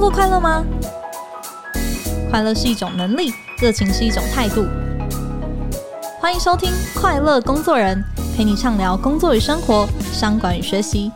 工作快乐吗？快乐是一种能力，热情是一种态度。欢迎收听《快乐工作人》，陪你畅聊工作与生活、商管与学习。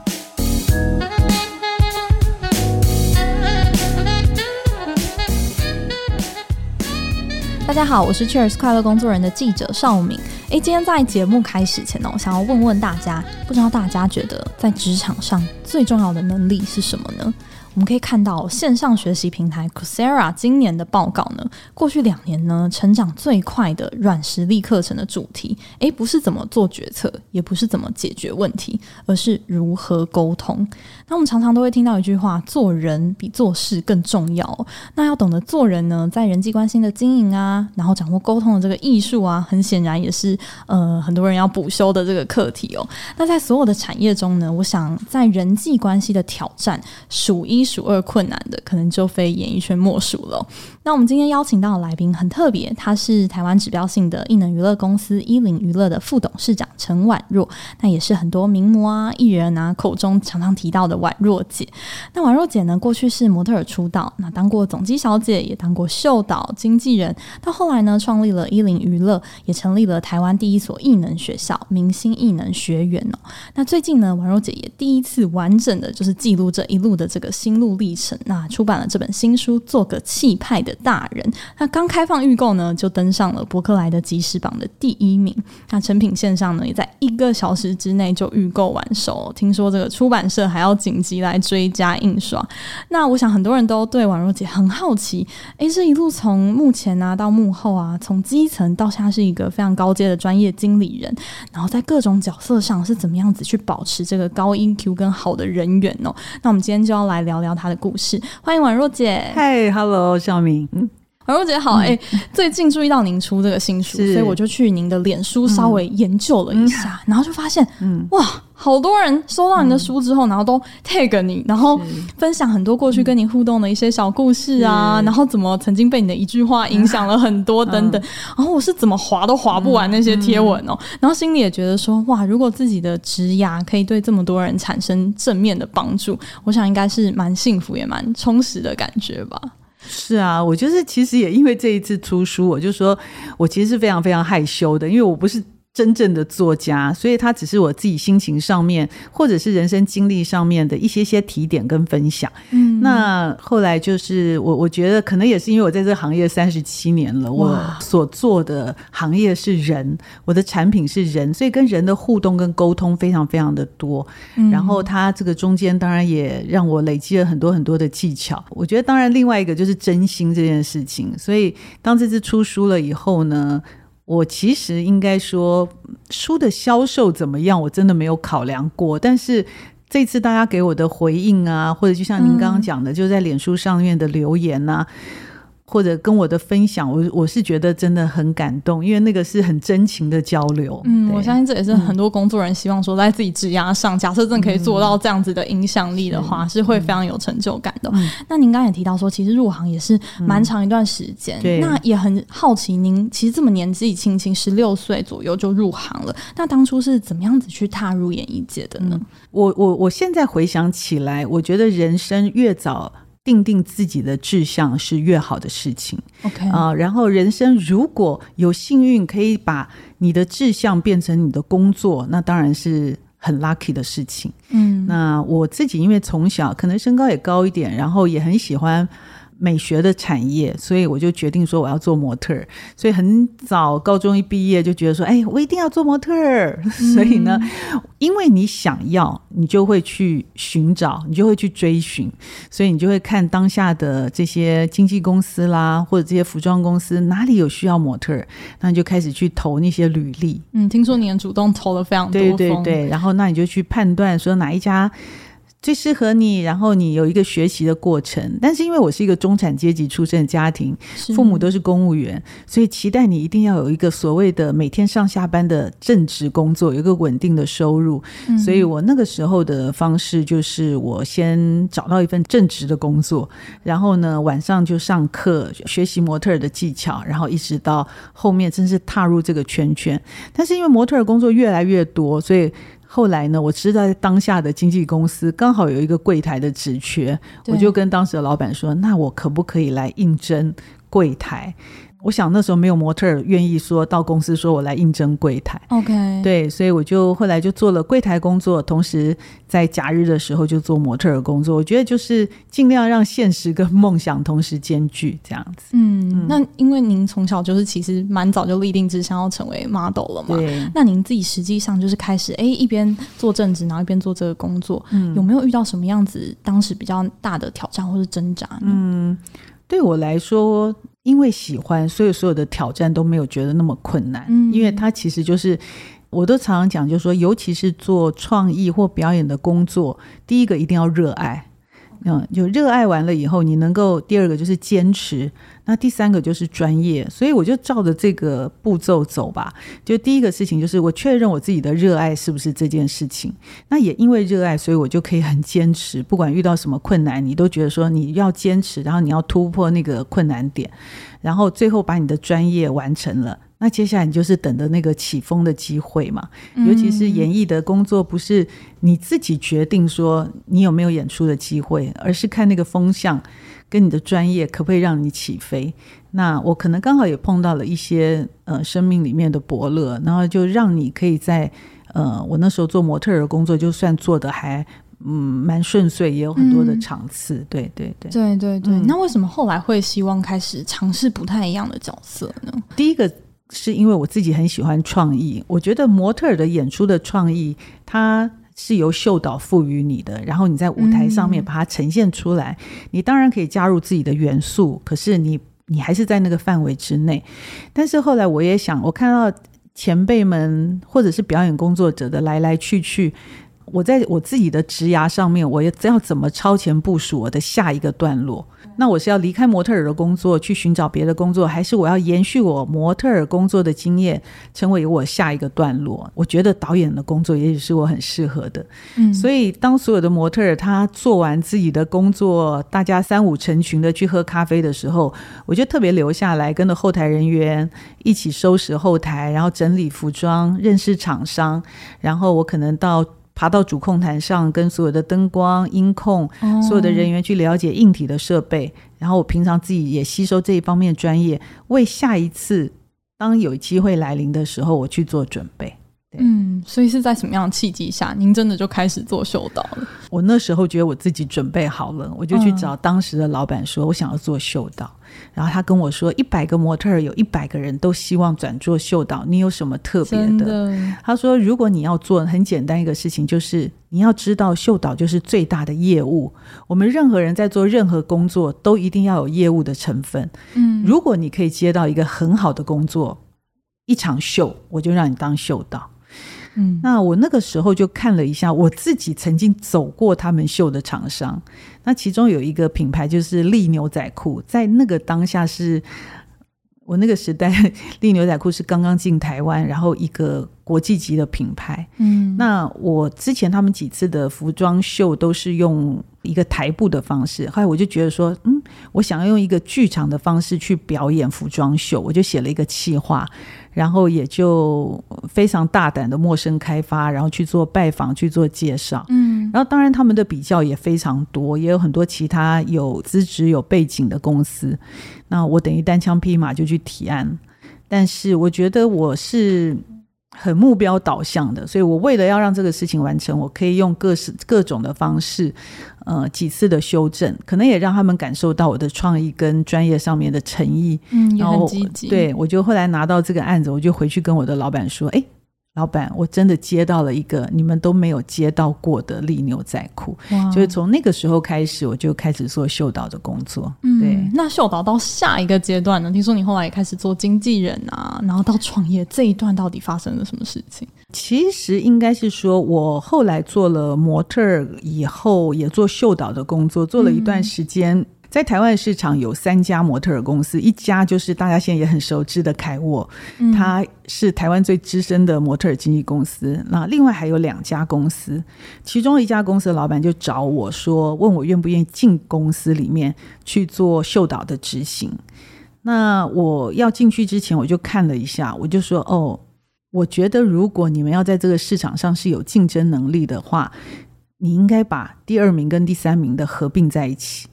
大家好，我是 Cheers 快乐工作人的记者邵敏。诶，今天在节目开始前呢，我想要问问大家，不知道大家觉得在职场上最重要的能力是什么呢？我们可以看到线上学习平台 Coursera 今年的报告呢，过去两年呢，成长最快的软实力课程的主题，诶，不是怎么做决策，也不是怎么解决问题，而是如何沟通。那我们常常都会听到一句话：做人比做事更重要。那要懂得做人呢，在人际关系的经营啊，然后掌握沟通的这个艺术啊，很显然也是呃很多人要补修的这个课题哦。那在所有的产业中呢，我想在人际关系的挑战数一数二困难的，可能就非演艺圈莫属了。那我们今天邀请到的来宾很特别，他是台湾指标性的艺能娱乐公司伊林娱乐的副董事长陈婉若，那也是很多名模啊、艺人啊口中常常提到的婉若姐。那婉若姐呢，过去是模特儿出道，那当过总机小姐，也当过秀导、经纪人，到后来呢，创立了伊林娱乐，也成立了台湾第一所艺能学校——明星艺能学院哦。那最近呢，婉若姐也第一次完整的就是记录这一路的这个心路历程，那出版了这本新书《做个气派的大人》。那刚开放预购呢，就登上了博客来的即时榜的第一名。那成品线上呢，也在一个小时之内就预购完售。听说这个出版社还要紧急来追加印刷。那我想很多人都对婉若姐很好奇，诶，这一路从幕前啊到幕后啊，从基层到现在是一个非常高阶的专业经理人，然后在各种角色上是怎么样子去保持这个高 EQ 跟好的人缘哦？那我们今天就要来聊聊她的故事。欢迎婉若姐。嗨敏。婉若姐好，哎、嗯。欸，最近注意到您出这个新书，所以我就去您的脸书稍微研究了一下，嗯、然后就发现，嗯，哇，好多人收到您的书之后，嗯、然后都 tag 你，然后分享很多过去跟你互动的一些小故事啊，然后怎么曾经被你的一句话影响了很多等等，然后我是怎么划都划不完那些贴文哦，然后心里也觉得说，哇，如果自己的职涯可以对这么多人产生正面的帮助，我想应该是蛮幸福也蛮充实的感觉吧。是啊，我就是其实也因为这一次出书，我就说我其实是非常非常害羞的，因为我不是。真正的作家，所以他只是我自己心情上面，或者是人生经历上面的一些些提点跟分享。嗯，那后来就是我，我觉得可能也是因为我在这个行业三十七年了，我所做的行业是人，我的产品是人，所以跟人的互动跟沟通非常非常的多。嗯，然后他这个中间当然也让我累积了很多很多的技巧。我觉得当然另外一个就是真心这件事情。所以当这次出书了以后呢，我其实应该说，书的销售怎么样，我真的没有考量过。但是这次大家给我的回应啊，或者就像您刚刚讲的，嗯、就在脸书上面的留言啊。或者跟我的分享，我我是觉得真的很感动，因为那个是很真情的交流。嗯，我相信这也是很多工作人希望说，在自己职涯上，嗯、假设真的可以做到这样子的影响力的话，是，是会非常有成就感的。嗯、那您刚才也提到说，其实入行也是蛮长一段时间，嗯、对，那也很好奇，您其实这么年纪轻轻，十六岁左右就入行了，那当初是怎么样子去踏入演艺界的呢？嗯、我我我现在回想起来，我觉得人生越早。定定自己的志向是越好的事情。OK 啊，然后人生如果有幸运可以把你的志向变成你的工作，那当然是很 lucky 的事情。嗯，那我自己因为从小可能身高也高一点，然后也很喜欢。美学的产业，所以我就决定说我要做模特儿。所以很早高中一毕业就觉得说，哎，我一定要做模特儿。嗯、所以呢，因为你想要，你就会去寻找，你就会去追寻，所以你就会看当下的这些经纪公司啦，或者这些服装公司哪里有需要模特儿，那你就开始去投那些履历。嗯，听说你很主动投了非常多。对对对，然后那你就去判断说哪一家。最适合你，然后你有一个学习的过程。但是因为我是一个中产阶级出身的家庭，父母都是公务员，所以期待你一定要有一个所谓的每天上下班的正职工作，有一个稳定的收入。嗯、所以我那个时候的方式就是，我先找到一份正职的工作，然后呢晚上就上课学习模特儿的技巧，然后一直到后面真是踏入这个圈圈。但是因为模特儿工作越来越多，所以。后来呢，我知道在当下的经纪公司刚好有一个柜台的职缺，我就跟当时的老板说：“那我可不可以来应征柜台？”我想那时候没有模特儿愿意说到公司说我来应征柜台，OK，对，所以我就后来就做了柜台工作，同时在假日的时候就做模特儿工作。我觉得就是尽量让现实跟梦想同时兼具这样子。嗯，嗯，那因为您从小就是其实蛮早就立定志向要成为 model 了嘛，对。那您自己实际上就是开始哎一边做正职，然后一边做这个工作，嗯，有没有遇到什么样子当时比较大的挑战或是挣扎呢？嗯，对我来说。因为喜欢，所以所有的挑战都没有觉得那么困难。嗯，因为它其实就是，我都常常讲，就是说，尤其是做创意或表演的工作，第一个一定要热爱。嗯，就热爱完了以后，你能够第二个就是坚持，那第三个就是专业，所以我就照着这个步骤走吧。就第一个事情就是我确认我自己的热爱是不是这件事情，那也因为热爱，所以我就可以很坚持，不管遇到什么困难，你都觉得说你要坚持，然后你要突破那个困难点，然后最后把你的专业完成了。那接下来你就是等着那个起风的机会嘛，尤其是演艺的工作，不是你自己决定说你有没有演出的机会，而是看那个风向跟你的专业可不可以让你起飞。那我可能刚好也碰到了一些呃生命里面的伯乐，然后就让你可以在呃我那时候做模特儿工作，就算做的还嗯蛮顺遂，也有很多的场次。嗯、对对对对对对。那为什么后来会希望开始尝试不太一样的角色呢？第一个。是因为我自己很喜欢创意，我觉得模特儿的演出的创意，它是由秀导赋予你的，然后你在舞台上面把它呈现出来，你当然可以加入自己的元素，可是你你还是在那个范围之内。但是后来我也想，我看到前辈们或者是表演工作者的来来去去，我在我自己的职涯上面，我要怎么超前部署我的下一个段落？那我是要离开模特儿的工作，去寻找别的工作，还是我要延续我模特儿工作的经验，成为我下一个段落？我觉得导演的工作也许是我很适合的。嗯，所以当所有的模特儿他做完自己的工作，大家三五成群的去喝咖啡的时候，我就特别留下来，跟着后台人员一起收拾后台，然后整理服装，认识厂商，然后我可能到。爬到主控台上，跟所有的灯光、音控、所有的人员去了解硬体的设备，然后我平常自己也吸收这一方面专业，为下一次当有机会来临的时候，我去做准备。嗯，所以是在什么样的契机下，您真的就开始做秀导了？我那时候觉得我自己准备好了，我就去找当时的老板说，我想要做秀导。然后他跟我说，一百个模特儿有一百个人都希望转做秀导，你有什么特别的？的他说，如果你要做很简单一个事情，就是你要知道秀导就是最大的业务。我们任何人在做任何工作，都一定要有业务的成分。嗯，如果你可以接到一个很好的工作，一场秀，我就让你当秀导。嗯，那我那个时候就看了一下，我自己曾经走过他们秀的厂商，那其中有一个品牌就是利牛仔裤，在那个当下是我那个时代，利牛仔裤是刚刚进台湾，然后一个国际级的品牌。嗯，那我之前他们几次的服装秀都是用一个台步的方式，后来我就觉得说，嗯，我想要用一个剧场的方式去表演服装秀，我就写了一个企划。然后也就非常大胆的陌生开发，然后去做拜访，去做介绍。嗯，然后当然他们的比较也非常多，也有很多其他有资质、有背景的公司。那我等于单枪匹马就去提案，但是我觉得我是。很目标导向的，所以我为了要让这个事情完成，我可以用各式各种的方式，呃，几次的修正，可能也让他们感受到我的创意跟专业上面的诚意。嗯，然后积极。对，我就后来拿到这个案子，我就回去跟我的老板说：“哎。”老板，我真的接到了一个你们都没有接到过的利牛仔裤，就是从那个时候开始，我就开始做秀导的工作。嗯，对。那秀导到下一个阶段呢？听说你后来也开始做经纪人啊，然后到创业这一段到底发生了什么事情？其实应该是说，我后来做了模特儿以后，也做秀导的工作，做了一段时间。嗯在台湾市场有三家模特儿公司，一家就是大家现在也很熟知的凯沃，它是台湾最资深的模特儿经纪公司。那另外还有两家公司，其中一家公司的老板就找我说，问我愿不愿意进公司里面去做秀导的执行。那我要进去之前，我就看了一下，我就说哦。我觉得如果你们要在这个市场上是有竞争能力的话，你应该把第二名跟第三名的合并在一起。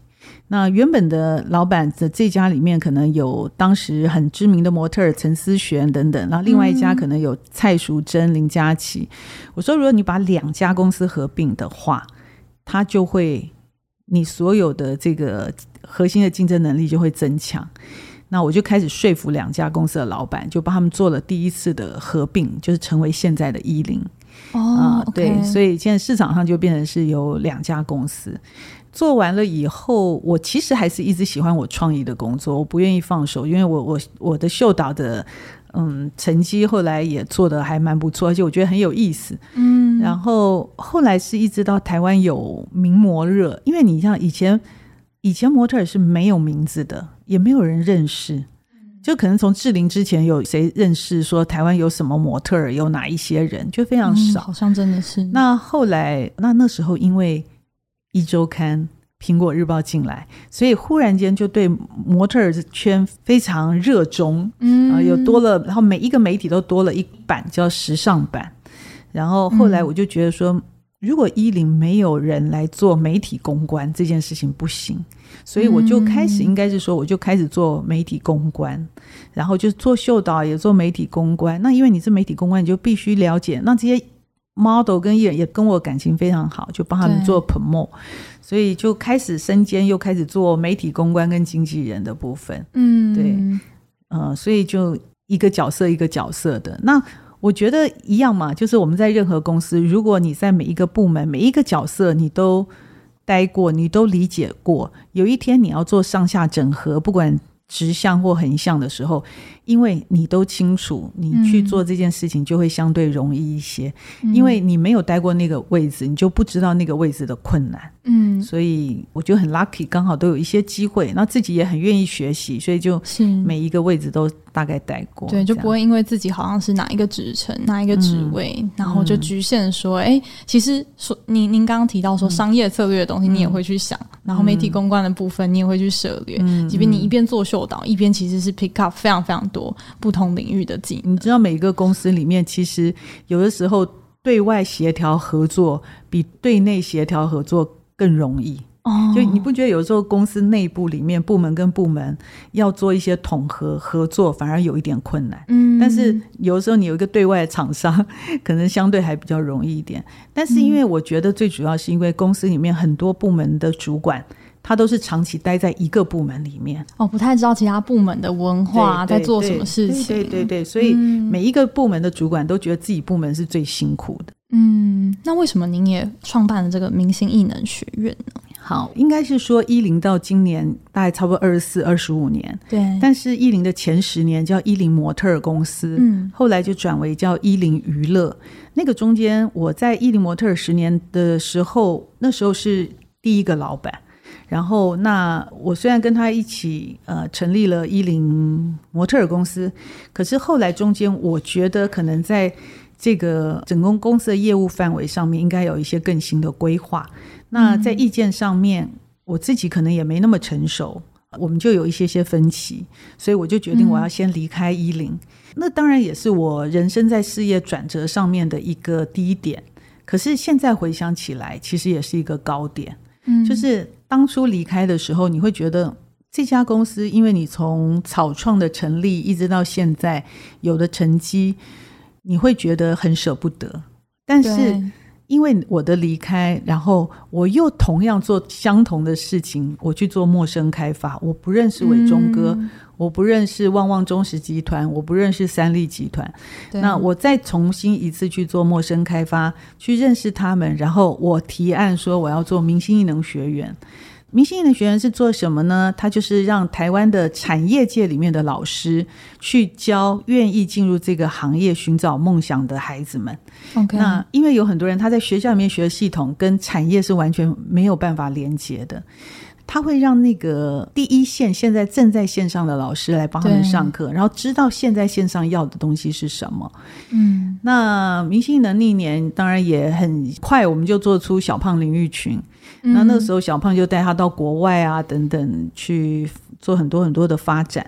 那原本的老板的这家里面可能有当时很知名的模特儿陈思璇等等，然后另外一家可能有蔡淑珍、林佳琪。我说，如果你把两家公司合并的话，它就会你所有的这个核心的竞争能力就会增强。那我就开始说服两家公司的老板，就帮他们做了第一次的合并，就是成为现在的伊林。哦，对.所以现在市场上就变成是有两家公司。做完了以后，我其实还是一直喜欢我创意的工作，我不愿意放手，因为我我我的秀导的嗯成绩后来也做的还蛮不错，而且我觉得很有意思。嗯，然后后来是一直到台湾有名模热，因为你像以前以前模特儿是没有名字的，也没有人认识，就可能从志玲之前有谁认识说台湾有什么模特儿，有哪一些人，就非常少，嗯、好像真的是。那后来那那时候因为。一周刊、苹果日报进来，所以忽然间就对模特儿圈非常热衷，嗯，啊，有多了，然后每一个媒体都多了一版叫时尚版，然后后来我就觉得说，嗯、如果伊林没有人来做媒体公关这件事情不行，所以我就开始应该是说，我就开始做媒体公关，然后就做秀导也做媒体公关。那因为你是媒体公关，你就必须了解那这些。Model 跟艺人也跟我感情非常好，就帮他们做 promote，所以就开始身兼又开始做媒体公关跟经纪人的部分。嗯，对，呃，所以就一个角色一个角色的。那我觉得一样嘛，就是我们在任何公司，如果你在每一个部门每一个角色你都待过，你都理解过，有一天你要做上下整合，不管。直向或横向的时候，因为你都清楚，你去做这件事情就会相对容易一些。嗯、因为你没有待过那个位置，你就不知道那个位置的困难。嗯，所以我觉得很 lucky，刚好都有一些机会，那自己也很愿意学习，所以就每一个位置都大概待过。对，就不会因为自己好像是哪一个职称、哪一个职位、嗯，然后就局限说，哎、嗯，其实说您您刚刚提到说商业策略的东西，你也会去想。嗯然后媒体公关的部分，你也会去涉猎。嗯，即便你一边做秀导，一边其实是 pick up 非常非常多不同领域的技能。你知道，每一个公司里面，其实有的时候对外协调合作比对内协调合作更容易。哦，就你不觉得有时候公司内部里面部门跟部门要做一些统合合作，反而有一点困难。嗯，但是有的时候你有一个对外厂商，可能相对还比较容易一点。但是因为我觉得最主要是因为公司里面很多部门的主管，他都是长期待在一个部门里面，哦，不太知道其他部门的文化在做什么事情。对对对，对对，所以每一个部门的主管都觉得自己部门是最辛苦的。嗯，那为什么您也创办了这个明星艺能学院呢？好，应该是说一零到今年大概差不多二十四、二十五年。对。但是一零的前十年叫一零模特儿公司，嗯，后来就转为叫一零娱乐。那个中间，我在一零模特儿十年的时候，那时候是第一个老板。然后，那我虽然跟他一起呃成立了一零模特儿公司，可是后来中间，我觉得可能在这个整个公司的业务范围上面，应该有一些更新的规划。那在意见上面，嗯，我自己可能也没那么成熟，我们就有一些些分歧，所以我就决定我要先离开伊林。嗯。那当然也是我人生在事业转折上面的一个低点，可是现在回想起来，其实也是一个高点。嗯，就是当初离开的时候，你会觉得这家公司，因为你从草创的成立一直到现在有的成绩，你会觉得很舍不得，但是。因为我的离开，然后我又同样做相同的事情，我去做陌生开发。我不认识伟忠哥，嗯，我不认识旺旺中石集团，我不认识三立集团。那我再重新一次去做陌生开发，去认识他们，然后我提案说我要做明星艺能学院。明星艺能学院是做什么呢？它就是让台湾的产业界里面的老师去教愿意进入这个行业寻找梦想的孩子们。那因为有很多人他在学校里面学的系统跟产业是完全没有办法连接的，他会让那个第一线现在正在线上的老师来帮他们上课，然后知道现在线上要的东西是什么。嗯，那明星艺能历年当然也很快，我们就做出小胖淋浴群。那那个时候，小胖就带他到国外啊，等等去做很多很多的发展。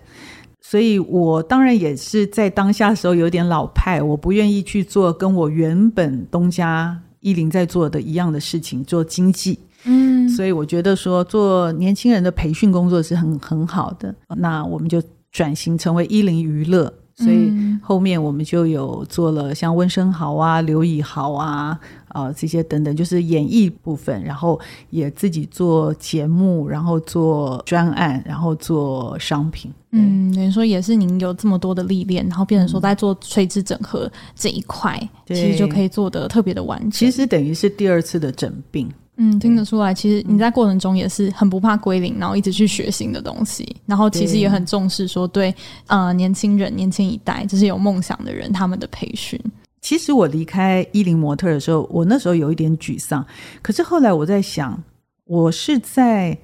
所以我当然也是在当下的时候有点老派，我不愿意去做跟我原本东家一林在做的一样的事情，做经济。嗯，所以我觉得说做年轻人的培训工作是很很好的。那我们就转型成为一林娱乐。所以后面我们就有做了像温生豪啊、刘以豪啊、啊、呃、这些等等，就是演艺部分，然后也自己做节目，然后做专案，然后做商品。嗯，等于说也是您有这么多的历练，然后变成说在做垂直整合这一块，嗯、其实就可以做得特别的完整。其实等于是第二次的整病。嗯，听得出来，其实你在过程中也是很不怕归零，然后一直去学新的东西，然后其实也很重视说对，对呃年轻人、年轻一代，就是有梦想的人他们的培训。其实我离开伊林模特的时候，我那时候有一点沮丧，可是后来我在想，我是在。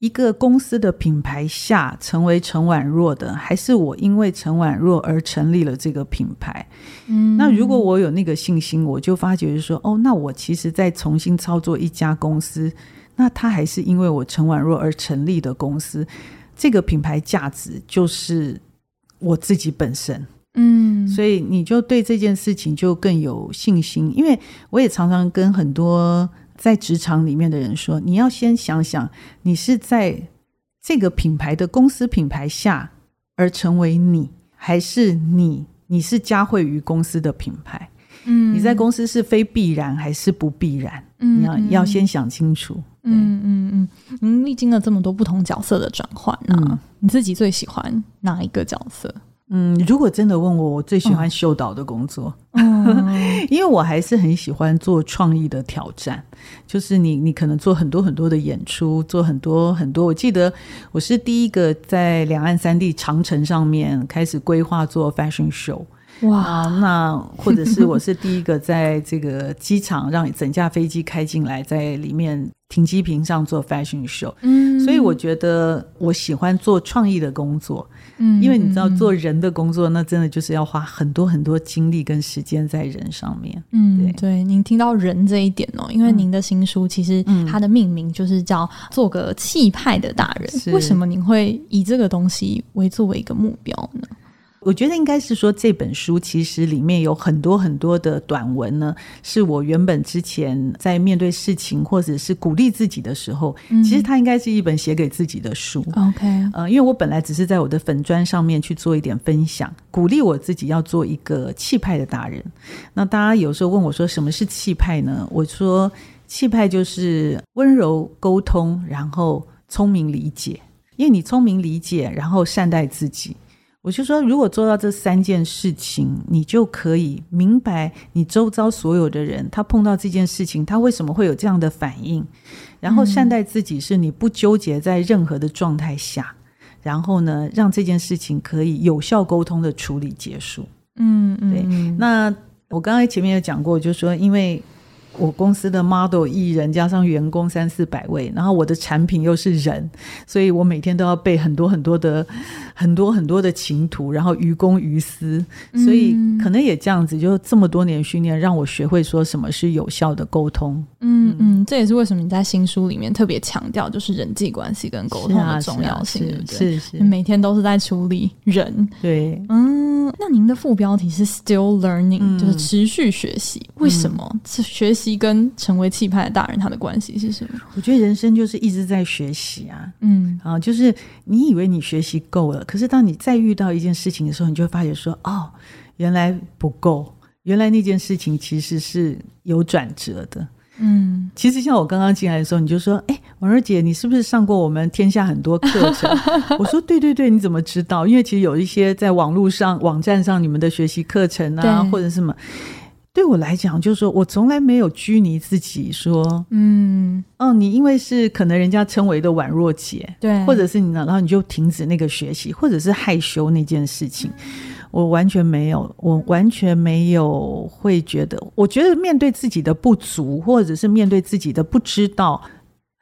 一个公司的品牌下成为陈婉若的，还是我因为陈婉若而成立了这个品牌？嗯，那如果我有那个信心，我就发觉说，哦，那我其实再重新操作一家公司，那它还是因为我陈婉若而成立的公司，这个品牌价值就是我自己本身。嗯，所以你就对这件事情就更有信心，因为我也常常跟很多。在职场里面的人说：“你要先想想，你是在这个品牌的公司品牌下而成为你，还是你你是加惠于公司的品牌？嗯，你在公司是非必然还是不必然？嗯，你要要先想清楚。嗯嗯嗯，您历经了这么多不同角色的转换啊，嗯，你自己最喜欢哪一个角色？”嗯，如果真的问我，我最喜欢秀导的工作，嗯、因为我还是很喜欢做创意的挑战。就是你，你可能做很多很多的演出，做很多很多。我记得我是第一个在两岸三地长城上面开始规划做 fashion show。哇，啊、那或者是我是第一个在这个机场让整架飞机开进来，在里面停机坪上做 fashion show。嗯，所以我觉得我喜欢做创意的工作。嗯，因为你知道做人的工作，那真的就是要花很多很多精力跟时间在人上面。嗯，对，对，您听到人这一点哦，因为您的新书其实它的命名就是叫做个气派的大人。嗯，为什么您会以这个东西为作为一个目标呢？我觉得应该是说，这本书其实里面有很多很多的短文呢，是我原本之前在面对事情或者是鼓励自己的时候，嗯、其实它应该是一本写给自己的书。OK，呃，因为我本来只是在我的粉砖上面去做一点分享，鼓励我自己要做一个气派的大人。那大家有时候问我说，什么是气派呢？我说，气派就是温柔沟通，然后聪明理解，因为你聪明理解，然后善待自己。我就说，如果做到这三件事情，你就可以明白你周遭所有的人，他碰到这件事情，他为什么会有这样的反应。然后善待自己，是你不纠结在任何的状态下，然后呢，让这件事情可以有效沟通的处理结束。嗯嗯，对。那我刚才前面有讲过，就是说，因为。我公司的 model 艺人加上员工三四百位，然后我的产品又是人，所以我每天都要背很多很多的很多很多的情图，然后于公于私，所以可能也这样子，就这么多年训练，让我学会说什么是有效的沟通。嗯嗯，这也是为什么你在新书里面特别强调，就是人际关系跟沟通的重要性，对不对？是是，每天都是在处理人。对，嗯，那您的副标题是 Still Learning，嗯，就是持续学习，为什么是学习？跟成为气派的大人，他的关系是什么？我觉得人生就是一直在学习啊，嗯啊，就是你以为你学习够了，可是当你再遇到一件事情的时候，你就会发觉说，哦，原来不够，原来那件事情其实是有转折的。嗯，其实像我刚刚进来的时候，你就说，哎，婉儿姐，你是不是上过我们天下很多课程？我说，对对对，你怎么知道？因为其实有一些在网络上、网站上，你们的学习课程啊，或者什么。对我来讲，就是说我从来没有拘泥自己，说，嗯，哦，你因为是可能人家称为的宛若姐，对，或者是你呢，然后你就停止那个学习，或者是害羞那件事情，我完全没有，我完全没有会觉得，我觉得面对自己的不足，或者是面对自己的不知道。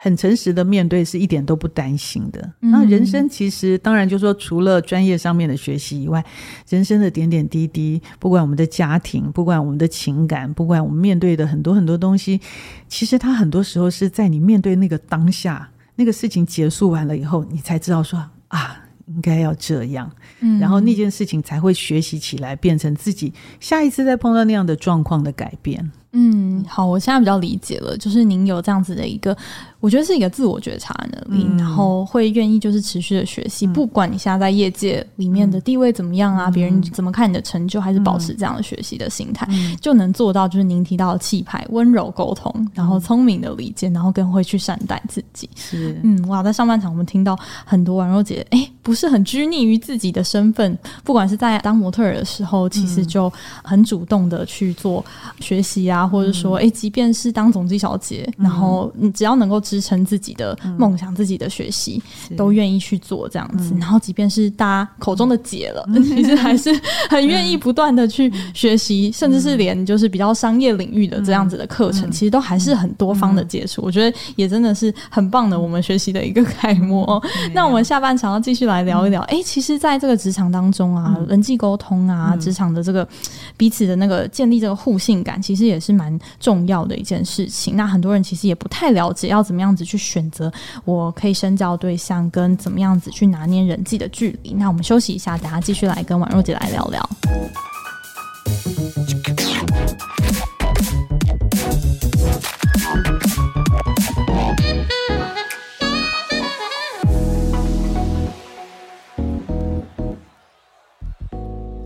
很诚实的面对，是一点都不担心的。那人生其实当然就说，除了专业上面的学习以外，人生的点点滴滴，不管我们的家庭，不管我们的情感，不管我们面对的很多很多东西，其实它很多时候是在你面对那个当下，那个事情结束完了以后，你才知道说啊，应该要这样，嗯，然后那件事情才会学习起来，变成自己下一次再碰到那样的状况的改变。嗯，好，我现在比较理解了，就是您有这样子的一个，我觉得是一个自我觉察能力，嗯、然后会愿意就是持续的学习，嗯、不管你现在在业界里面的地位怎么样啊，别、嗯、人怎么看你的成就，还是保持这样的学习的心态，嗯、就能做到就是您提到的气派、温柔沟通，然后聪明的理解，然后更会去善待自己。是，嗯，哇，在上半场我们听到很多婉若姐，哎，不是很拘泥于自己的身份，不管是在当模特儿的时候，其实就很主动的去做学习啊。或者说，哎、欸，即便是当总机小姐，嗯、然后你只要能够支撑自己的梦想、嗯、自己的学习，都愿意去做这样子。嗯、然后，即便是大家口中的姐了，嗯、其实还是很愿意不断的去学习，嗯、甚至是连就是比较商业领域的这样子的课程，嗯、其实都还是很多方的接触。嗯、我觉得也真的是很棒的，我们学习的一个楷模。嗯、那我们下半场要继续来聊一聊，哎、其实在这个职场当中啊，嗯、人际沟通啊，职、嗯、场的这个彼此的那个建立这个互信感，其实也是。蛮重要的一件事情，那很多人其实也不太了解要怎么样子去选择我可以深交对象，跟怎么样子去拿捏人际的距离。那我们休息一下，等下继续来跟婉若姐来聊聊。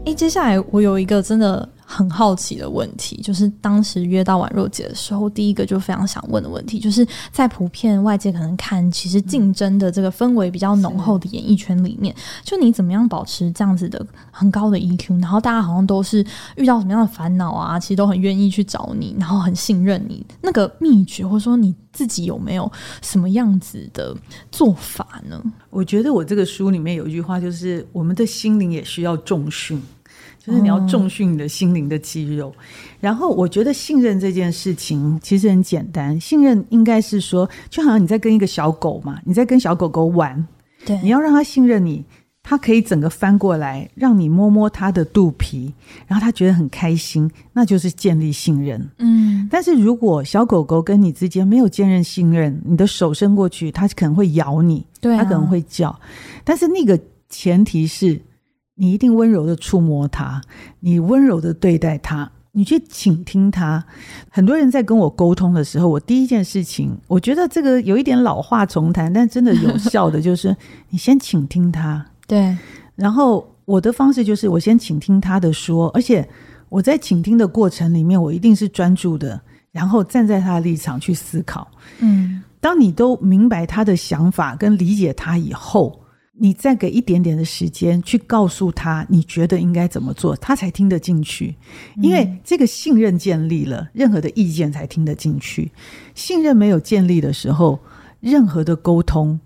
哎，接下来我有一个真的。很好奇的问题，就是当时约到婉若姐的时候，第一个就非常想问的问题，就是在普遍外界可能看，其实竞争的这个氛围比较浓厚的演艺圈里面，就你怎么样保持这样子的很高的 EQ，然后大家好像都是遇到什么样的烦恼啊，其实都很愿意去找你，然后很信任你，那个秘诀或者说你自己有没有什么样子的做法呢？我觉得我这个书里面有一句话，就是我们的心灵也需要重训。就是你要重训你的心灵的肌肉，然后我觉得信任这件事情其实很简单。信任应该是说，就好像你在跟一个小狗嘛，你在跟小狗狗玩，对，你要让它信任你，它可以整个翻过来让你摸摸它的肚皮，然后它觉得很开心，那就是建立信任。嗯，但是如果小狗狗跟你之间没有建立信任，你的手伸过去，它可能会咬你，对啊，它可能会叫，但是那个前提是。你一定温柔的触摸它，你温柔的对待它，你去倾听它。很多人在跟我沟通的时候，我第一件事情，我觉得这个有一点老话重谈，但真的有效的就是 你先倾听他。对，然后我的方式就是我先倾听他的说，而且我在倾听的过程里面，我一定是专注的，然后站在他的立场去思考。嗯，当你都明白他的想法跟理解他以后。你再给一点点的时间去告诉他，你觉得应该怎么做，他才听得进去。因为这个信任建立了，任何的意见才听得进去。信任没有建立的时候，任何的沟通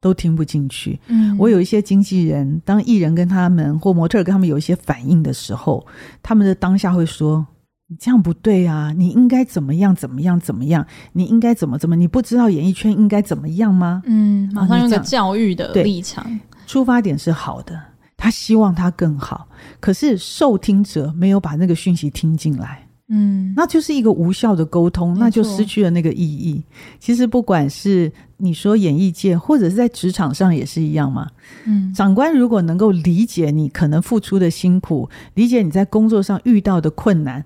都听不进去。嗯，我有一些经纪人，当艺人跟他们或模特儿跟他们有一些反应的时候，他们的当下会说。你这样不对啊！你应该怎么样？怎么样？怎么样？你应该怎么怎么？你不知道演艺圈应该怎么样吗？嗯，马上用个教育的立场，出发点是好的，他希望他更好，可是受听者没有把那个讯息听进来。嗯，那就是一个无效的沟通，那就失去了那个意义。其实不管是你说演艺界，或者是在职场上也是一样嘛。嗯，长官如果能够理解你可能付出的辛苦，理解你在工作上遇到的困难。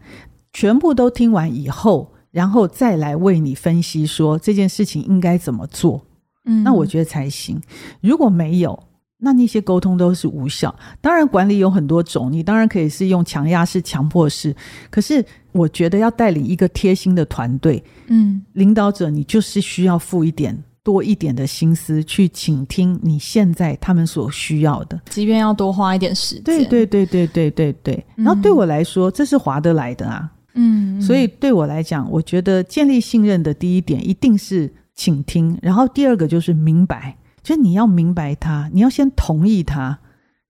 全部都听完以后，然后再来为你分析说这件事情应该怎么做，嗯，那我觉得才行。如果没有，那那些沟通都是无效。当然，管理有很多种，你当然可以是用强压式、强迫式。可是，我觉得要带领一个贴心的团队，嗯，领导者你就是需要付一点多一点的心思去倾听你现在他们所需要的，即便要多花一点时间。对对对对对对对。然后对我来说，这是划得来的啊。嗯，所以对我来讲，我觉得建立信任的第一点一定是倾听，然后第二个就是明白，就是你要明白他，你要先同意他，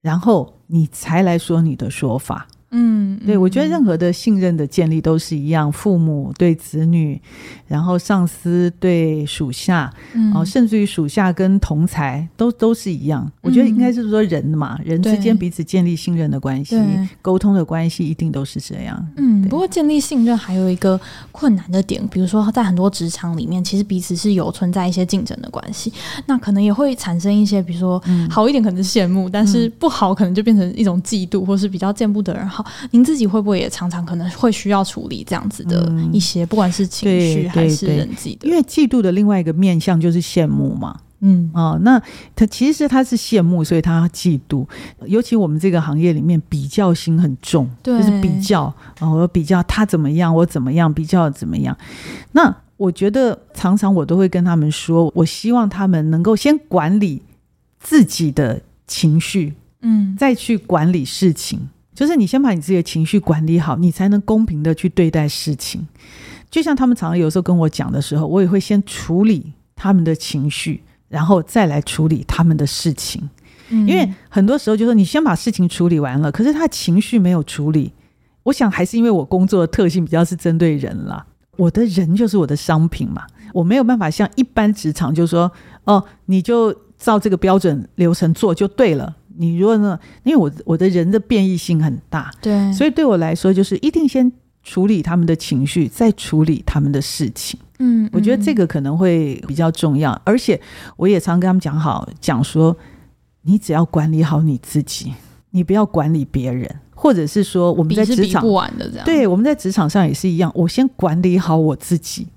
然后你才来说你的说法。嗯，对，我觉得任何的信任的建立都是一样，父母对子女，然后上司对属下，嗯，然后甚至于属下跟同才都都是一样。我觉得应该是说人嘛，人之间彼此建立信任的关系，沟通的关系一定都是这样。嗯。嗯，不过建立信任还有一个困难的点，比如说在很多职场里面，其实彼此是有存在一些竞争的关系，那可能也会产生一些，比如说好一点可能是羡慕，嗯、但是不好可能就变成一种嫉妒，或是比较见不得人好。您自己会不会也常常可能会需要处理这样子的一些，不管是情绪还是人际的？因为嫉妒的另外一个面向就是羡慕嘛。嗯哦，那他其实他是羡慕，所以他嫉妒。尤其我们这个行业里面，比较心很重，就是比较哦，我比较他怎么样，我怎么样，比较怎么样。那我觉得常常我都会跟他们说，我希望他们能够先管理自己的情绪，嗯，再去管理事情。就是你先把你自己的情绪管理好，你才能公平的去对待事情。就像他们常常有时候跟我讲的时候，我也会先处理他们的情绪。然后再来处理他们的事情，因为很多时候就说你先把事情处理完了，可是他情绪没有处理。我想还是因为我工作的特性比较是针对人啦，我的人就是我的商品嘛，我没有办法像一般职场就说哦，你就照这个标准流程做就对了。你如果呢，因为我我的人的变异性很大，对，所以对我来说就是一定先处理他们的情绪，再处理他们的事情。嗯，我觉得这个可能会比较重要，而且我也常跟他们讲好，讲说你只要管理好你自己，你不要管理别人，或者是说我们在职场，对，我们在职场上也是一样，我先管理好我自己。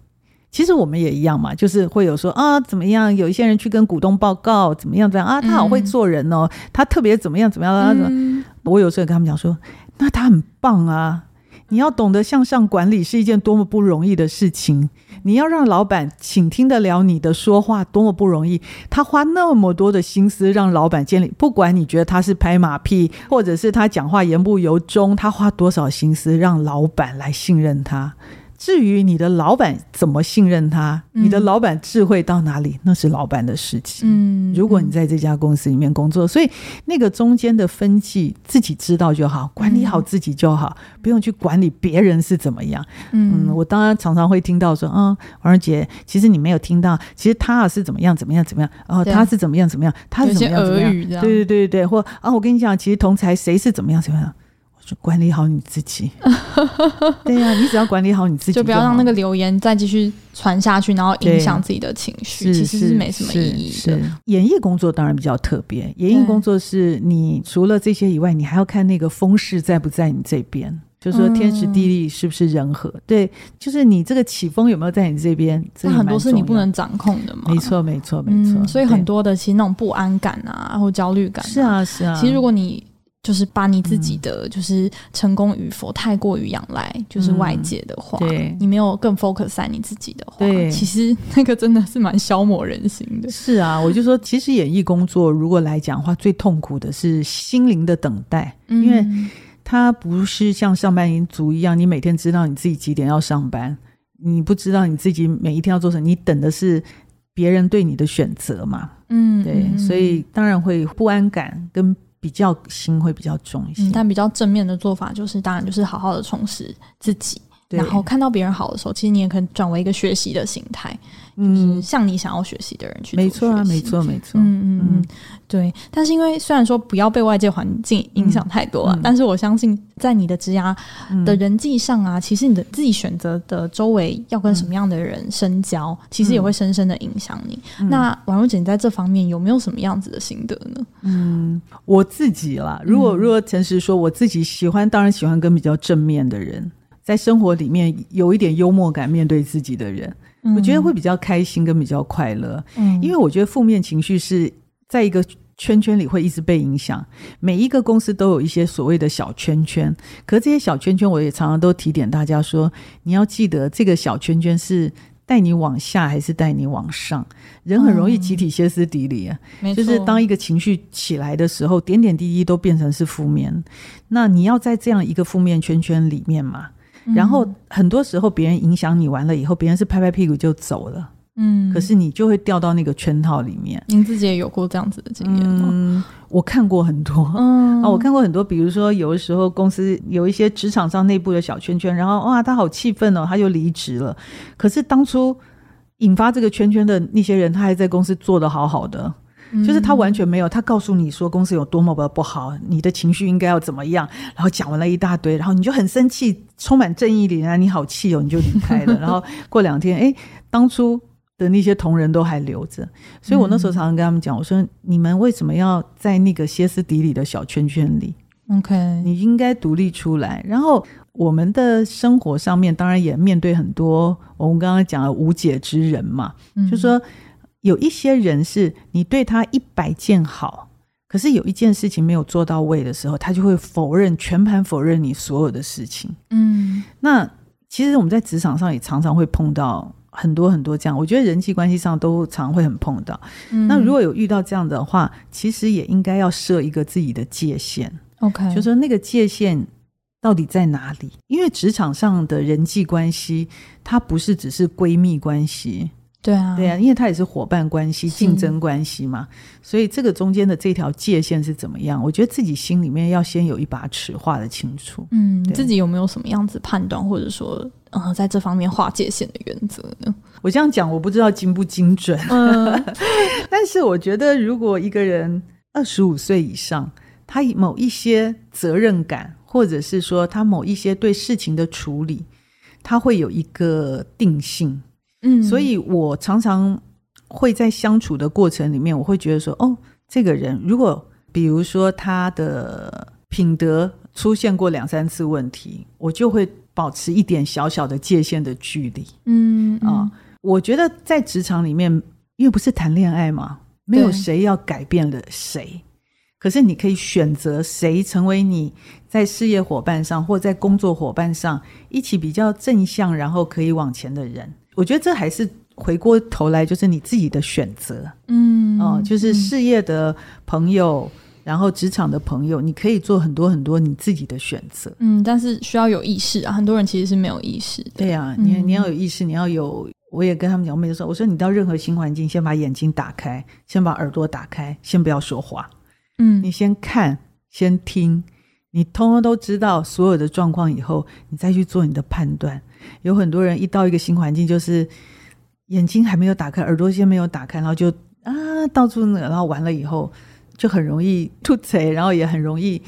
其实我们也一样嘛，就是会有说啊怎么样，有一些人去跟股东报告怎么样怎样啊，他好会做人哦，他特别怎么样怎么样啊，嗯，我有时候跟他们讲说，那他很棒啊。你要懂得向上管理是一件多么不容易的事情。你要让老板倾听得了你的说话，多么不容易。他花那么多的心思让老板建立，不管你觉得他是拍马屁，或者是他讲话言不由衷，他花多少心思让老板来信任他。至于你的老板怎么信任他，嗯、你的老板智慧到哪里，那是老板的事情。嗯，如果你在这家公司里面工作，嗯、所以那个中间的分际自己知道就好，管理好自己就好，嗯、不用去管理别人是怎么样。嗯，嗯，我当然常常会听到说，啊、嗯，王蓉姐，其实你没有听到，其实他是怎么样怎么样怎么样，然后他是怎么样怎么样，他是怎么样怎么样，对对对对，或啊，我跟你讲，其实同才谁是怎么样怎么样。就管理好你自己，对呀、啊，你只要管理好你自己就，就不要让那个留言再继续传下去，然后影响自己的情绪，其实是没什么意义的。演艺工作当然比较特别，演艺工作是你除了这些以外，你还要看那个风势在不在你这边，就是说天时地利是不是人和，嗯、对，就是你这个起风有没有在你这边，这很多是你不能掌控的嘛。没错，没错，没错、嗯。所以很多的其实那种不安感啊，或焦虑感、啊，是啊，是啊。其实如果你就是把你自己的就是成功与否太过于仰赖，就是外界的话，对，你没有更 focus 在你自己的话，其实那个真的是蛮消磨人心的。是啊，我就说，其实演艺工作如果来讲的话，最痛苦的是心灵的等待，因为它不是像上班族一样，你每天知道你自己几点要上班，你不知道你自己每一天要做什么，你等的是别人对你的选择嘛。嗯，对，所以当然会不安感跟。比较心会比较重一些，但比较正面的做法就是，当然就是好好的充实自己，然后看到别人好的时候，其实你也可以转为一个学习的心态。嗯，向你想要学习的人去做，没错啊，没错，没错，嗯嗯嗯，对。但是因为虽然说不要被外界环境影响太多啊，嗯嗯、但是我相信在你的职涯的人际上啊，嗯、其实你的自己选择的周围要跟什么样的人深交，嗯、其实也会深深的影响你。嗯、那王蓉姐，你在这方面有没有什么样子的心得呢？嗯，我自己啦，如果如果诚实说，我自己喜欢，当然喜欢跟比较正面的人，在生活里面有一点幽默感，面对自己的人。我觉得会比较开心跟比较快乐，嗯，因为我觉得负面情绪是在一个圈圈里会一直被影响。每一个公司都有一些所谓的小圈圈，可这些小圈圈，我也常常都提点大家说，你要记得这个小圈圈是带你往下还是带你往上。人很容易集体歇斯底里啊，嗯，就是当一个情绪起来的时候，点点滴滴都变成是负面。那你要在这样一个负面圈圈里面嘛？然后很多时候别人影响你完了以后，别人是拍拍屁股就走了，嗯，可是你就会掉到那个圈套里面。您自己也有过这样子的经验吗？嗯，我看过很多，嗯 啊，我看过很多，比如说有的时候公司有一些职场上内部的小圈圈，然后哇，他好气愤哦，他就离职了。可是当初引发这个圈圈的那些人，他还在公司做的好好的。就是他完全没有，他告诉你说公司有多么的不好，你的情绪应该要怎么样，然后讲完了一大堆，然后你就很生气，充满正义凛然，你好气哦，你就离开了。然后过两天，哎，当初的那些同仁都还留着，所以我那时候常常跟他们讲，我说你们为什么要在那个歇斯底里的小圈圈里？OK，你应该独立出来。然后我们的生活上面当然也面对很多我们刚刚讲的无解之人嘛，嗯、就说。有一些人是你对他一百件好，可是有一件事情没有做到位的时候，他就会否认，全盘否认你所有的事情。嗯，那其实我们在职场上也常常会碰到很多很多这样，我觉得人际关系上都常会很碰到。嗯，那如果有遇到这样的话，其实也应该要设一个自己的界限。OK，就说那个界限到底在哪里？因为职场上的人际关系，它不是只是闺蜜关系。对啊，对啊，因为它也是伙伴关系、竞争关系嘛，所以这个中间的这条界限是怎么样？我觉得自己心里面要先有一把尺，画得清楚。嗯，你自己有没有什么样子判断，或者说，呃，在这方面划界限的原则呢？我这样讲，我不知道精不精准。嗯，但是我觉得，如果一个人二十五岁以上，他某一些责任感，或者是说他某一些对事情的处理，他会有一个定性。嗯，所以我常常会在相处的过程里面，我会觉得说，哦，这个人如果比如说他的品德出现过两三次问题，我就会保持一点小小的界限的距离。嗯啊、呃，我觉得在职场里面，因为不是谈恋爱嘛，没有谁要改变了谁，可是你可以选择谁成为你在事业伙伴上或在工作伙伴上一起比较正向，然后可以往前的人。我觉得这还是回过头来，就是你自己的选择，嗯，哦，就是事业的朋友，嗯、然后职场的朋友，你可以做很多很多你自己的选择，嗯，但是需要有意识啊，很多人其实是没有意识的，对呀、啊，你你要有意识，你要有，我也跟他们讲，我每次说，我说你到任何新环境，先把眼睛打开，先把耳朵打开，先不要说话，嗯，你先看，先听，你通通都知道所有的状况以后，你再去做你的判断。有很多人一到一个新环境，就是眼睛还没有打开，耳朵先没有打开，然后就啊到处那，然后完了以后就很容易吐贼，然后也很容易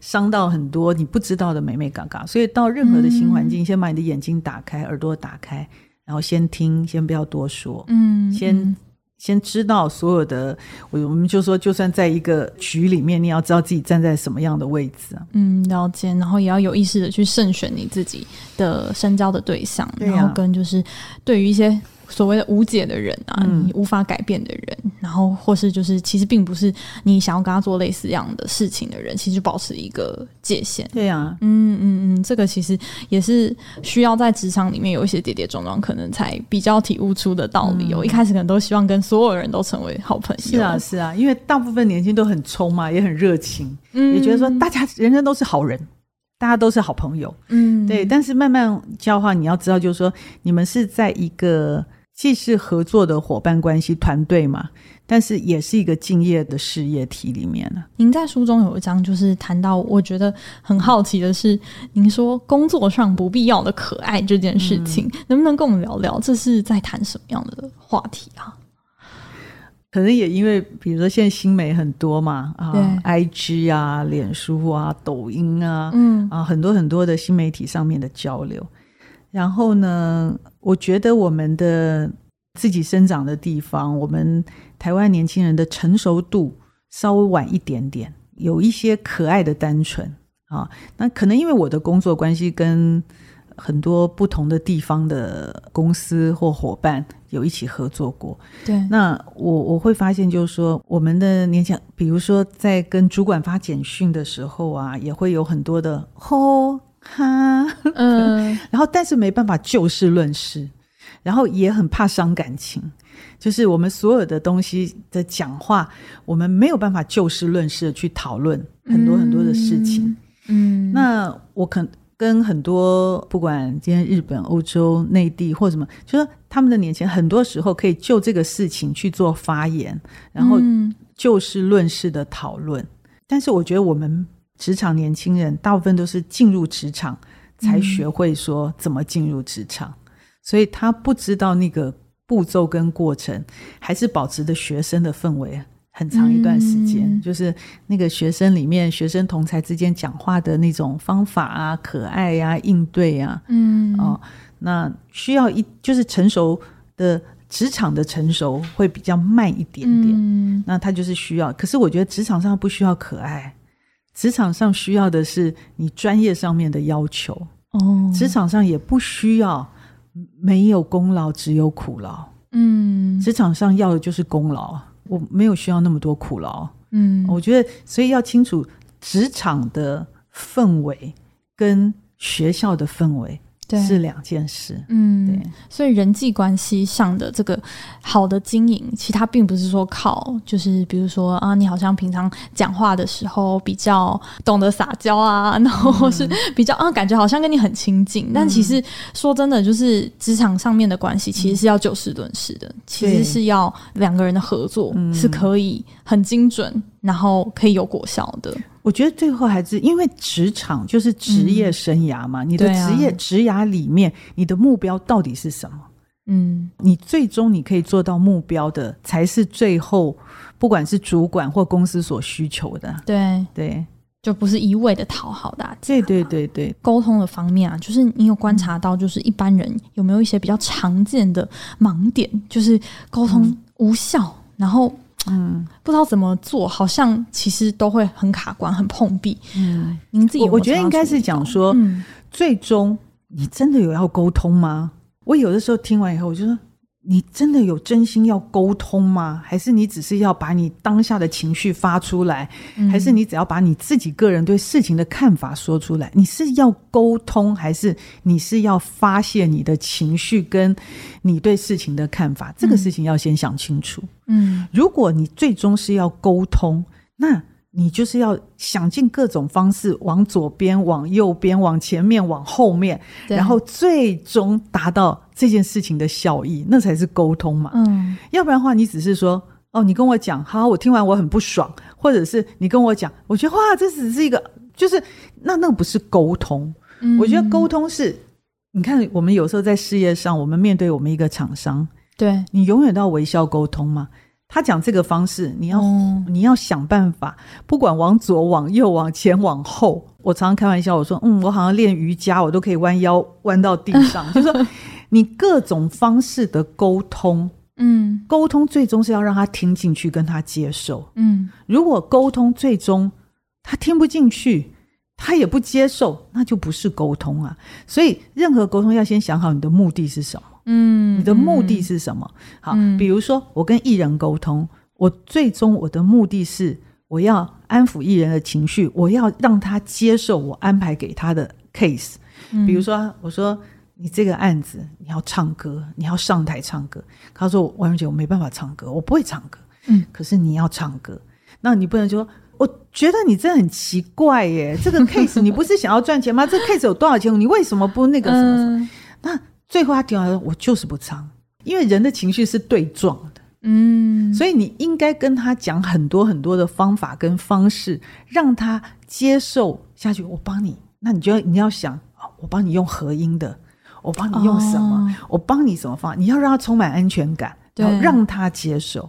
伤到很多你不知道的美美嘎嘎。所以到任何的新环境，嗯、先把你的眼睛打开，耳朵打开，然后先听，先不要多说，嗯，先。先知道所有的，我我们就说，就算在一个局里面，你要知道自己站在什么样的位置啊。嗯，了解，然后也要有意识的去慎选你自己的深交的对象，对啊，然后跟就是对于一些。所谓的无解的人啊，嗯、你无法改变的人，然后或是就是其实并不是你想要跟他做类似这样的事情的人，其实就保持一个界限。对呀、啊，嗯嗯嗯，这个其实也是需要在职场里面有一些跌跌撞撞，可能才比较体悟出的道理。我、嗯、一开始可能都希望跟所有人都成为好朋友。是啊是啊，因为大部分年轻都很冲嘛，也很热情，嗯、也觉得说大家人人都是好人，大家都是好朋友。嗯，对。但是慢慢教化，你要知道，就是说你们是在一个。既是合作的伙伴关系团队嘛，但是也是一个敬业的事业体里面呢。您在书中有一章就是谈到，我觉得很好奇的是，您说工作上不必要的可爱这件事情，嗯、能不能跟我们聊聊？这是在谈什么样的话题啊？可能也因为，比如说现在新媒很多嘛，啊对，IG 啊、脸书啊、抖音啊，嗯啊，很多很多的新媒体上面的交流。然后呢，我觉得我们的自己生长的地方，我们台湾年轻人的成熟度稍微晚一点点，有一些可爱的单纯啊。那可能因为我的工作关系，跟很多不同的地方的公司或伙伴有一起合作过。对，那我我会发现，就是说我们的年轻人，比如说在跟主管发简讯的时候啊，也会有很多的吼。哈，嗯，然后但是没办法就事论事，然后也很怕伤感情，就是我们所有的东西的讲话，我们没有办法就事论事的去讨论很多很多的事情。嗯，嗯，那我肯跟很多不管今天日本、欧洲、内地或什么，就说他们的年轻人很多时候可以就这个事情去做发言，然后就事论事的讨论。但是我觉得我们。职场年轻人大部分都是进入职场才学会说怎么进入职场，嗯、所以他不知道那个步骤跟过程，还是保持着学生的氛围，很长一段时间，嗯、就是那个学生里面，学生同才之间讲话的那种方法啊，可爱呀、啊，应对呀、啊，嗯，哦，那需要一就是成熟的职场的成熟会比较慢一点点，嗯、那他就是需要。可是我觉得职场上不需要可爱，职场上需要的是你专业上面的要求。哦，职场上也不需要没有功劳，只有苦劳。嗯，职场上要的就是功劳。我没有需要那么多苦劳，嗯，我觉得所以要清楚职场的氛围跟学校的氛围。是两件事，嗯，对，所以人际关系上的这个好的经营，其实它并不是说靠，就是比如说啊，你好像平常讲话的时候比较懂得撒娇啊，然后是比较啊，感觉好像跟你很亲近，嗯、但其实说真的，就是职场上面的关系，其实是要就事论事的，嗯、其实是要两个人的合作是可以很精准，然后可以有果效的。我觉得最后还是因为职场就是职业生涯嘛，嗯、你的职业、啊、职涯里面，你的目标到底是什么？嗯，你最终你可以做到目标的，才是最后不管是主管或公司所需求的。对对，就不是一味的讨好大家。对对对对，沟通的方面啊，就是你有观察到，就是一般人有没有一些比较常见的盲点，就是沟通无效，嗯、然后。嗯，不知道怎么做，好像其实都会很卡关、很碰壁。嗯，您自己有有，我觉得应该是讲说，嗯、最终你真的有要沟通吗？我有的时候听完以后，我就说。你真的有真心要沟通吗？还是你只是要把你当下的情绪发出来？嗯、还是你只要把你自己个人对事情的看法说出来？你是要沟通，还是你是要发泄你的情绪跟你对事情的看法？这个事情要先想清楚。嗯，如果你最终是要沟通，那。你就是要想尽各种方式，往左边、往右边、往前面、往后面，然后最终达到这件事情的效益，那才是沟通嘛。嗯，要不然的话，你只是说哦，你跟我讲，好，我听完我很不爽，或者是你跟我讲，我觉得哇，这只是一个，就是那那个不是沟通。嗯，我觉得沟通是，你看我们有时候在事业上，我们面对我们一个厂商，对你永远都要微笑沟通嘛。他讲这个方式，你要、嗯、你要想办法，不管往左、往右、往前、往后。我常常开玩笑，我说：“嗯，我好像练瑜伽，我都可以弯腰弯到地上。”就是说，你各种方式的沟通，嗯，沟通最终是要让他听进去，跟他接受。嗯，如果沟通最终他听不进去，他也不接受，那就不是沟通啊。所以，任何沟通要先想好你的目的是什么。嗯，你的目的是什么？嗯、好，嗯、比如说我跟艺人沟通，我最终我的目的是我要安抚艺人的情绪，我要让他接受我安排给他的 case。嗯、比如说，我说你这个案子你要唱歌，你要上台唱歌。他说王蓉姐，我没办法唱歌，我不会唱歌。嗯，可是你要唱歌，那你不能说，我觉得你真的很奇怪耶，这个 case 你不是想要赚钱吗？这个 case 有多少钱？你为什么不那个什么什么？嗯、那。最后他听完说：“我就是不唱，因为人的情绪是对撞的，嗯，所以你应该跟他讲很多很多的方法跟方式，让他接受下去。我帮你，那你就要你要想，我帮你用合音的，我帮你用什么？哦、我帮你什么方法？你要让他充满安全感，然后让他接受。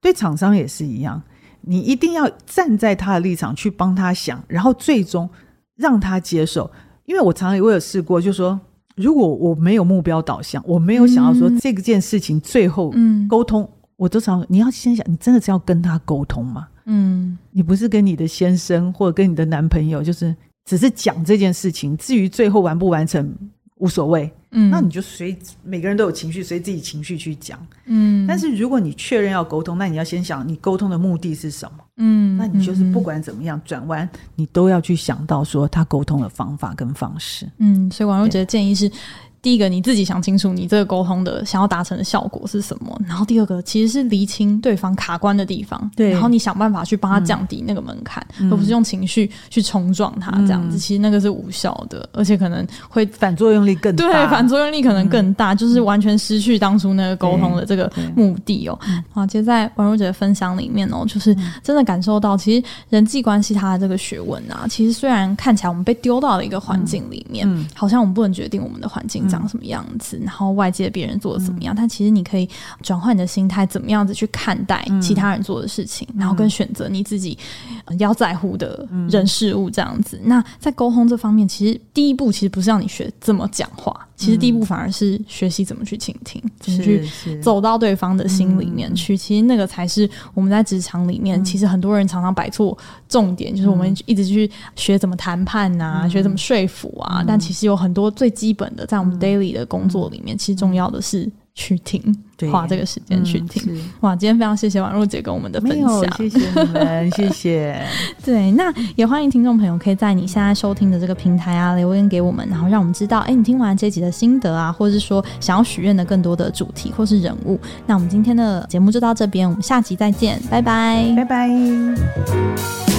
对，对厂商也是一样，你一定要站在他的立场去帮他想，然后最终让他接受。因为我常常我有试过，就说。”如果我没有目标导向，我没有想要说这个件事情最后沟通，嗯、我都常你要先想，你真的是要跟他沟通吗？嗯，你不是跟你的先生或者跟你的男朋友，就是只是讲这件事情，至于最后完不完成无所谓。嗯，那你就随每个人都有情绪，随自己情绪去讲。嗯，但是如果你确认要沟通，那你要先想你沟通的目的是什么？嗯，那你就是不管怎么样转弯，你都要去想到说他沟通的方法跟方式。嗯，所以王若哲的建议是。第一个，你自己想清楚你这个沟通的想要达成的效果是什么。然后第二个，其实是厘清对方卡关的地方。对，然后你想办法去帮他降低那个门槛，嗯、而不是用情绪去冲撞他这样子。嗯、其实那个是无效的，而且可能会反作用力更大。对，反作用力可能更大，嗯、就是完全失去当初那个沟通的这个目的哦。好，其实，在王如姐的分享里面哦，就是真的感受到，其实人际关系它的这个学问啊，其实虽然看起来我们被丢到了一个环境里面，嗯嗯、好像我们不能决定我们的环境。长什么样子，然后外界别人做的怎么样，但其实你可以转换你的心态，怎么样子去看待其他人做的事情，然后跟选择你自己要在乎的人事物这样子。那在沟通这方面，其实第一步其实不是让你学怎么讲话。其实第一步反而是学习怎么去倾听，怎么去走到对方的心里面去。其实那个才是我们在职场里面，其实很多人常常摆错重点，就是我们一直去学怎么谈判啊，学怎么说服啊。但其实有很多最基本的，在我们 daily 的工作里面，其实重要的是。去听，花这个时间去听。嗯、哇，今天非常谢谢婉若姐跟我们的分享，谢谢你们，谢谢。对，那也欢迎听众朋友可以在你现在收听的这个平台啊留言给我们，然后让我们知道，哎、欸，你听完这集的心得啊，或者是说想要许愿的更多的主题或是人物。那我们今天的节目就到这边，我们下集再见，拜拜，拜拜。